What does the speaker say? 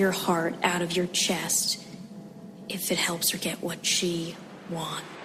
your heart out of your chest if it helps her get what she wants.